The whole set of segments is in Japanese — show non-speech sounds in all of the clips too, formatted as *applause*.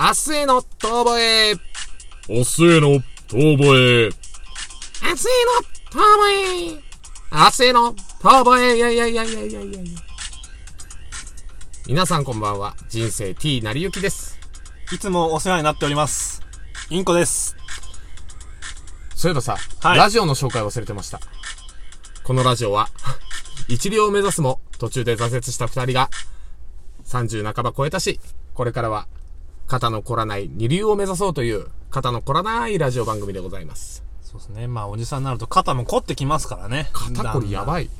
明日への遠吠え。明日への遠吠え。明日への遠吠え。明日への遠吠え。いやいやいやいやいやいやいや。皆さんこんばんは。人生 T なりゆきです。いつもお世話になっております。インコです。そういえばさ、はいラジオの紹介忘れてました。このラジオは、*laughs* 一流を目指すも途中で挫折した二人が、30半ば超えたし、これからは、肩の凝らない二流を目指そうという、肩の凝らないラジオ番組でございます。そうですね。まあ、おじさんになると肩も凝ってきますからね。肩こりやばい。い。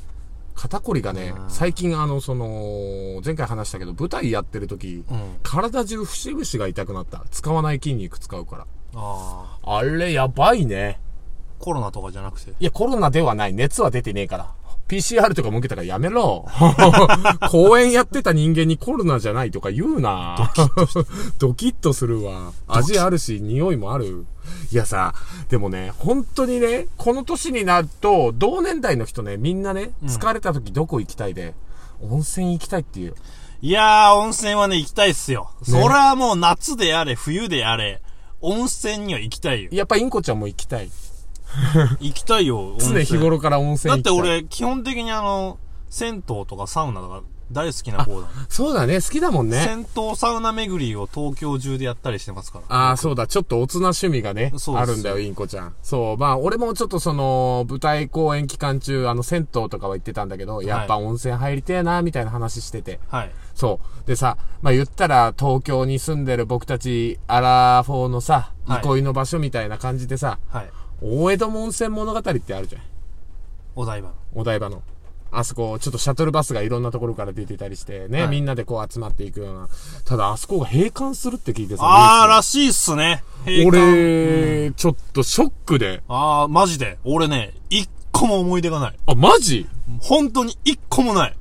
肩こりがね、最近あの、その、前回話したけど、舞台やってる時、うん。体中節々が痛くなった。使わない筋肉使うから。ああ。あれやばいね。コロナとかじゃなくて？いや、コロナではない。熱は出てねえから。PCR とかも受けたからやめろ。*laughs* 公演やってた人間にコロナじゃないとか言うなドキッとするわ。味あるし、匂いもある。いやさ、でもね、本当にね、この年になると、同年代の人ね、みんなね、疲れた時どこ行きたいで、温泉行きたいっていう。いやー、温泉はね、行きたいっすよ。それはもう夏であれ、冬であれ、温泉には行きたいよ。やっぱインコちゃんも行きたい。*laughs* 行きたいよ、温常泉日頃から温泉だっ行きたい。て俺、基本的にあの、銭湯とかサウナとか大好きな方だ。そうだね、好きだもんね。銭湯サウナ巡りを東京中でやったりしてますから。ああ、そうだ。ちょっとおつな趣味がね、そうですあるんだよ、インコちゃん。そう。まあ、俺もちょっとその、舞台公演期間中、あの、銭湯とかは行ってたんだけど、やっぱ温泉入りてえな、みたいな話してて。はい。そう。でさ、まあ言ったら、東京に住んでる僕たち、アラフォーのさ、はい憩いの場所みたいな感じでさ、はい。大江戸温泉物語ってあるじゃん。お台場の。お台場の。あそこ、ちょっとシャトルバスがいろんなところから出てたりして、ね、はいみんなでこう集まっていくような。ただ、あそこが閉館するって聞いてさ、あー、らしいっすね。ス閉館俺、ちょっとショックで。あー、マジで。俺ね、一個も思い出がない。あ、マジ？本当に一個もない。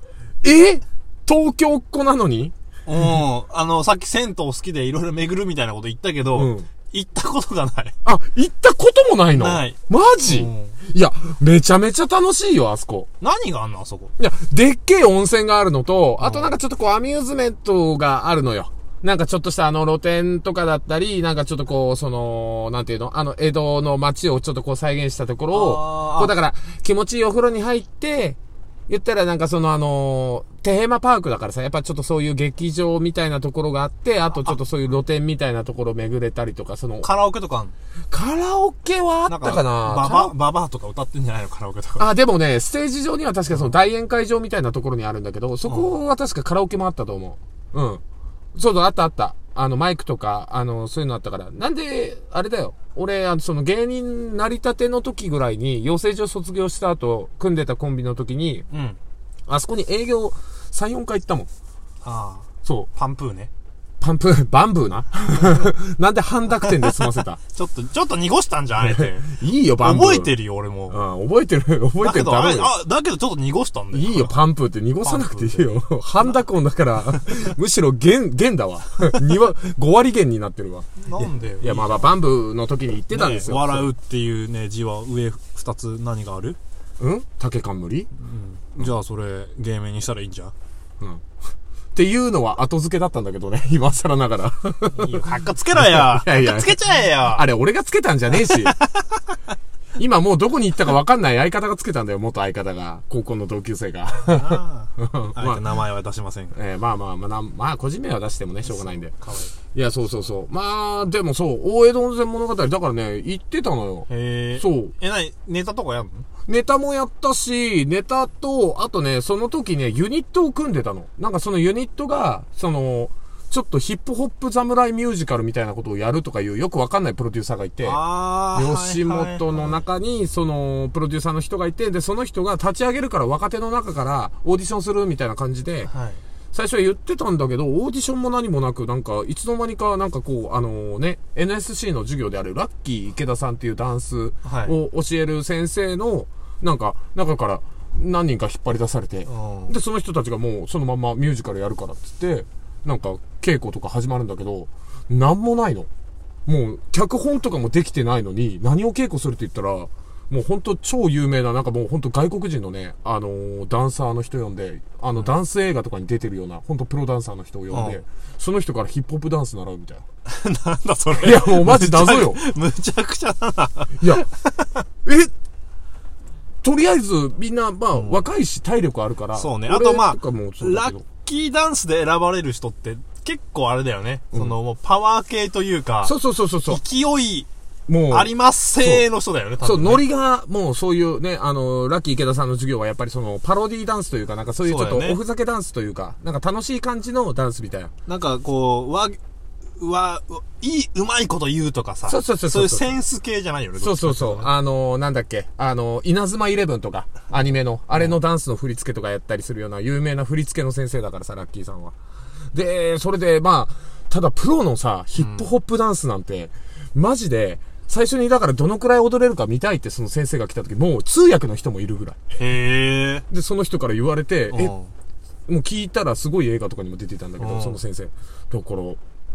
え？東京っ子なのに？うん。あの、さっき銭湯好きでいろいろ巡るみたいなこと言ったけど、うん行ったことがない。あ、行ったこともないの？ないマジ、うんいや、めちゃめちゃ楽しいよ、あそこ。何があんのあそこ？いや、でっけえ温泉があるのと、あとなんかちょっとこうアミューズメントがあるのよ。なんかちょっとしたあの露店とかだったり、なんかちょっとこう、その、なんていうの？あの、江戸の街をちょっとこう再現したところを、こうだから気持ちいいお風呂に入って、言ったらなんかそのあのーテーマパークだからさ、やっぱちょっとそういう劇場みたいなところがあって、あとちょっとそういう露店みたいなところ巡れたりとか、その、カラオケとかカラオケはあったかな？ババ、ババアとか歌ってんじゃないの？カラオケとか。あ、でもね、ステージ上には確かその大宴会場みたいなところにあるんだけど、そこは確かカラオケもあったと思う。うん。そうだ、あったあった。あの、マイクとか、あの、そういうのあったから。なんで、あれだよ。俺、あの、その芸人なり立ての時ぐらいに、養成所卒業した後、組んでたコンビの時に、うん。あそこに営業3、4回行ったもん。ああ、そう。パンプーね。パンプ、*laughs* バンブーな？*laughs* なんで半濁点で済ませた？*laughs* ちょっと、ちょっと濁したんじゃん、あえて。いいよ、バンブー。覚えてるよ、俺も。うん、覚えてる、覚えてるだろうよ。あ、だけどちょっと濁したんだよ。いいよ、パンプって濁さなくていいよ。半濁音だから、むしろ弦、弦だわ。2は、5割弦になってるわ。なんで？いや、まあまあ、バンブーの時に言ってたんですよ。ね笑うっていうね、字は上二つ何がある？うん？竹冠？じゃあそれ、芸名にしたらいいんじゃんうん。っていうのは後付けだったんだけどね、*laughs* 今更ながら。いいよ、かっこつけろよ。*laughs* いやいや。かっこつけちゃえよ。あれ、俺がつけたんじゃねえし。今もうどこに行ったか分かんない相方がつけたんだよ、元相方が。高校の同級生が。ああ *laughs* まあ名前は出しませんが。えーまあまあまあな、まあ、個人名は出してもね、しょうがないんで。かわいい。いや、そうそうそう。まあ、でもそう、大江戸温泉物語、だからね、行ってたのよ。へえ。そう。え、なに、ネタとかやんの？ネタもやったし、ネタと、あとね、その時ね、ユニットを組んでたの。なんかそのユニットが、その、ちょっとヒップホップ侍ミュージカルみたいなことをやるとかいうよくわかんないプロデューサーがいて。吉本の中に、その、プロデューサーの人がいて、で、その人が立ち上げるから若手の中からオーディションするみたいな感じで、はい。最初は言ってたんだけど、オーディションも何もなく、なんか、いつの間にか、なんかこう、あのね、NSC の授業であるラッキー池田さんっていうダンスはいを教える先生の、なんか、中から何人か引っ張り出されて、うんで、その人たちがもうそのままミュージカルやるからって言って、なんか稽古とか始まるんだけど、なんもないの。もう、脚本とかもできてないのに、何を稽古するって言ったら、もう本当超有名な、なんかもう本当外国人のね、あのーダンサーの人呼んで、あの、ダンス映画とかに出てるような、本当プロダンサーの人を呼んで、うんその人からヒップホップダンス習うみたいな。なんだそれ。いやもうマジ謎よむちゃくちゃだな。いや、えとりあえず、みんな、まあ、若いし、体力あるから。そうね。俺あとまあラッキーダンスで選ばれる人って結構あれだよね。そのもうパワー系というか、そうそうそうそうそう。勢いもう、ありますせーの人だよね、多そう、分ねノリが、もうそういうね、あの、ラッキー池田さんの授業はやっぱりその、パロディーダンスというか、なんかそういうちょっとおふざけダンスというか、なんか楽しい感じのダンスみたいな。なんかこう、わ、わ、いい、うまいこと言うとかさ。そうそうそうそういうセンス系じゃないよね。そうそうそう。あの、なんだっけ、あの、稲妻イレブンとか、アニメの、あれのダンスの振り付けとかやったりするような有名な振り付けの先生だからさ、ラッキーさんは。で、それで、まあ、ただプロのさ、ヒップホップダンスなんて、マジで、最初にだからどのくらい踊れるか見たいってその先生が来た時、もう通訳の人もいるぐらい。へえ。で、その人から言われて、え、うんもう聞いたらすごい映画とかにも出てたんだけど、うんその先生。だから、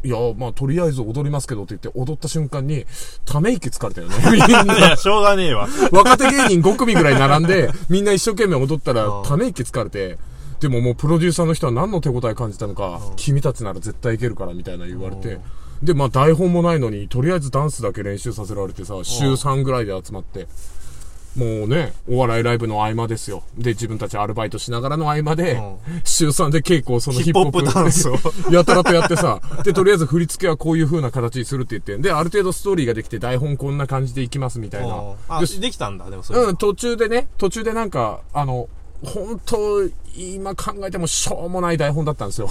いや、まあ、とりあえず踊りますけどって言って踊った瞬間に、ため息疲れたよね。み *laughs* んいな、や、しょうがねえわ。若手芸人5組ぐらい並んで、みんな一生懸命踊ったらうん、ため息疲れて、でももうプロデューサーの人は何の手応え感じたのか、君たちなら絶対いけるからみたいな言われて、で、まあ台本もないのに、とりあえずダンスだけ練習させられてさ、週3ぐらいで集まって、もうね、お笑いライブの合間ですよ。で、自分たちアルバイトしながらの合間で、週3で稽古をそのヒップホップ。ダンスを。*laughs* やたらとやってさ、で、とりあえず振り付けはこういう風な形にするって言って、で、ある程度ストーリーができて台本こんな感じでいきますみたいな。あ、でできたんだ、でもそれ。うん、途中でね、途中でなんか、あの、本当今考えてもしょうもない台本だったんですよ。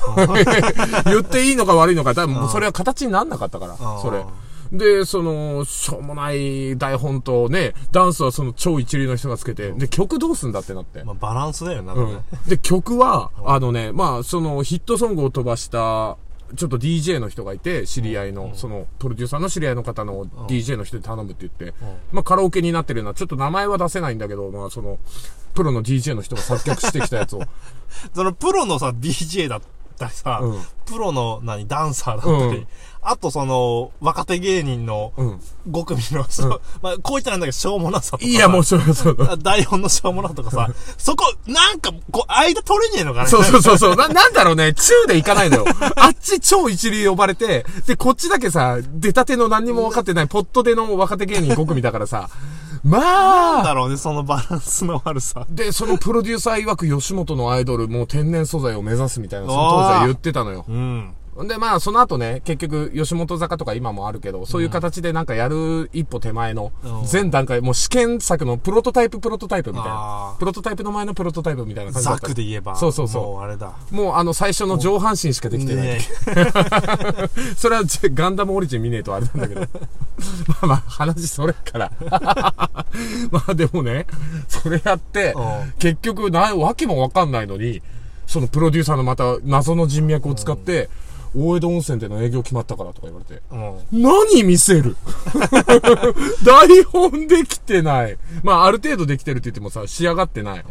*laughs* 言っていいのか悪いのか、多分それは形になんなかったから、それ。で、その、しょうもない台本とね、ダンスはその超一流の人がつけて、で、曲どうすんだってなって。まあ、バランスだよな、うん。で、曲は、*laughs* あのね、まあ、そのヒットソングを飛ばした、ちょっと DJ の人がいて、知り合いの、その、プロデューサーの知り合いの方の DJ の人に頼むって言って、まあ、カラオケになってるような、ちょっと名前は出せないんだけど、まあ、その、プロの DJ の人が作曲してきたやつを、*laughs* そのプロのさ、DJ だったりさ、うん。プロの何、ダンサーだったり、うんあとその、若手芸人のうん。5組の、そう *laughs* まあ、こういったなんだけど、しょうもなさとかさ。いや、もうそうそう。あ *laughs* 台本のしょうもなさとかさ、そこ、なんか、こう、間取れねえのかなそうそうそうそう。な、なんだろうね。中で行かないのよ。*laughs* あっち超一流呼ばれて、で、こっちだけさ、出たての何にも分かってない、ポットでの若手芸人5組だからさ、まあ、だろうね、そのバランスの悪さ。で、そのプロデューサー曰く吉本のアイドル、もう天然素材を目指すみたいな、その当時は言ってたのよ。うん。で、まあ、その後ね、結局、吉本坂とか今もあるけど、そういう形でなんかやる一歩手前のうん、全段階、もう試験作のプロトタイププロトタイプみたいあなー。プロトタイプの前のプロトタイプみたいな感じだザった。クで言えば。そうそうそうもうあれだ。もうあの最初の上半身しかできてない。ね *laughs* それはじガンダムオリジン見ねえとあれなんだけど。*laughs* まあまあ話それっから。*laughs* まあでもね、それやってうん、結局な、わけもわかんないのに、そのプロデューサーのまた謎の人脈を使って、大江戸温泉での営業決まったからとか言われて。うん。何見せる？*laughs* 台本できてない。まあ、ある程度できてるって言ってもさ、仕上がってない。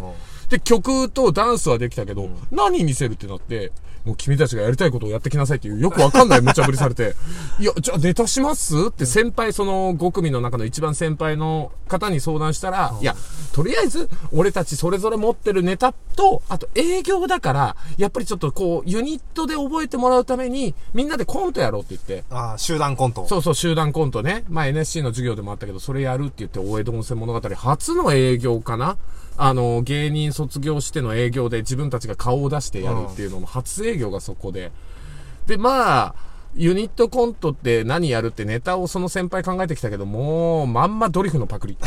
で、曲とダンスはできたけど、何見せるってなって、もう君たちがやりたいことをやってきなさいっていう、よくわかんない *laughs* 無茶ぶりされて、いや、じゃあネタします？って先輩、その5組の中の一番先輩の方に相談したら、いや、とりあえず、俺たちそれぞれ持ってるネタと、あと営業だから、やっぱりちょっとこう、ユニットで覚えてもらうために、みんなでコントやろうって言って、ああ、集団コント。そうそう、集団コントね。まあ NSC の授業でもあったけど、それやるって言って、大江戸温泉物語初の営業かなあの、芸人卒業しての営業で自分たちが顔を出してやるっていうのも初営業がそこで。で、まあ、ユニットコントって何やるってネタをその先輩考えてきたけど、もう、まんまドリフのパクリ。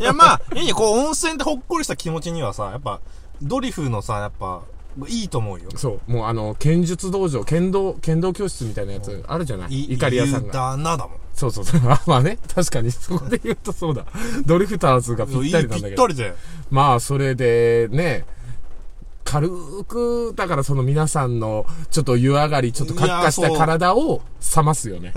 いや、まあ、いいね、こう、温泉でほっこりした気持ちにはさ、やっぱ、ドリフのさ、やっぱ、いいと思うよ。そう、もうあの、剣術道場、剣道、剣道教室みたいなやつあるじゃない？いイカリアさんが。だなだもん。そうそうそう。あまあね、確かに、そこで言うとそうだ。ドリフターズがぴったりなんだけど。ぴったりで。まあ、それで、ね、軽く、だからその皆さんの、ちょっと湯上がり、ちょっとカッカした体を冷ますよね。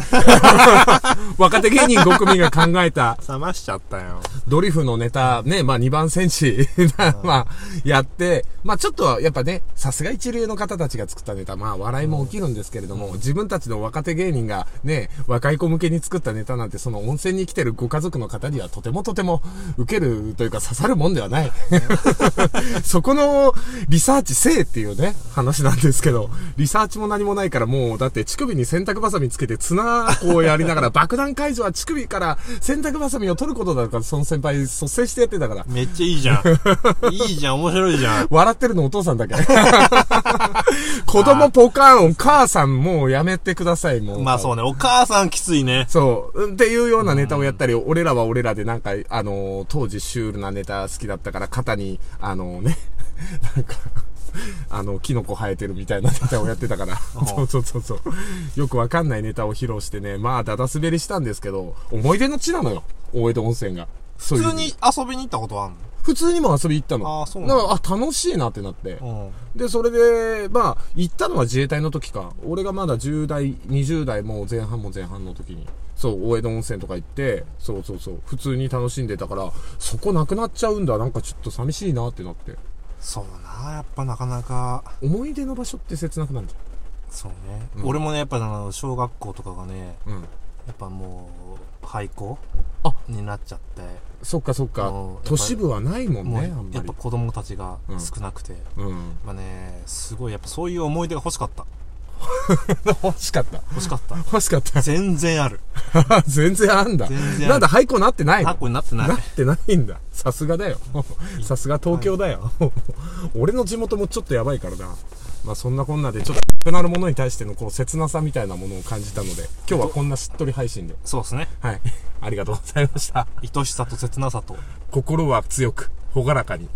*laughs* 若手芸人5組が考えた、冷ましちゃったよ。ドリフのネタ、ね、まあ2番戦士、*laughs* まあ、やって、まあちょっとやっぱね、さすが一流の方たちが作ったネタ、まあ笑いも起きるんですけれども、自分たちの若手芸人がね、若い子向けに作ったネタなんて、その温泉に来てるご家族の方にはとてもとても受けるというか刺さるもんではない。*laughs* そこのリサーチせえっていうね、話なんですけど、リサーチも何もないからもう、だって乳首に洗濯バサミつけて綱こうやりながら、*laughs* 爆弾解除は乳首から洗濯バサミを取ることだから、その先輩率先してやってたから。めっちゃいいじゃん。*laughs* いいじゃん、面白いじゃん。笑ってるのお父さんだけ。*laughs* 子供ポカーン、お母さんもうやめてください、もう。まあそうね、お母さんきついね。そう。うんっていうようなネタをやったり、俺らは俺らでなんか、あのー当時シュールなネタ好きだったから、肩に、あのね、なんか、あの、キノコ生えてるみたいなネタをやってたから。そうそうそうそう。よくわかんないネタを披露してね、まあ、だだ滑りしたんですけど、思い出の地なのよ。大江戸温泉が。普通に遊びに行ったことあん普通にも遊び行ったの。あーそうなあ、楽しいなってなって。ので、それで、まあ、行ったのは自衛隊の時か。俺がまだ10代、20代もう前半も前半の時に。そう、大江戸温泉とか行って、そうそうそう、普通に楽しんでたから、そこなくなっちゃうんだ。なんかちょっと寂しいなってなって。そうな、やっぱなかなか、思い出の場所って切なくなるじそうね。うん俺もね、やっぱあの、小学校とかがね、ゃん。うん。やっぱもう、廃校あになっちゃって。そっかそっかうん。都市部はないもんね、あんまりやっぱ。子供たちがうん少なくて。うん。まあね、すごい、やっぱそういう思い出が欲しかった。*laughs* 欲しかった。欲しかった。欲しかった。全然ある。*laughs* 全然あんだ。全然あるなんだ、廃校なってないの？タコになってないな。ってないんだ。さすがだよ。さすが東京だよ。*laughs* 俺の地元もちょっとやばいからな。まあそんなこんなでちょっとなくなるものに対してのこう切なさみたいなものを感じたので、今日はこんなしっとり配信で。そうですね。はい。ありがとうございました。愛しさと切なさと。心は強く、ほがらかに。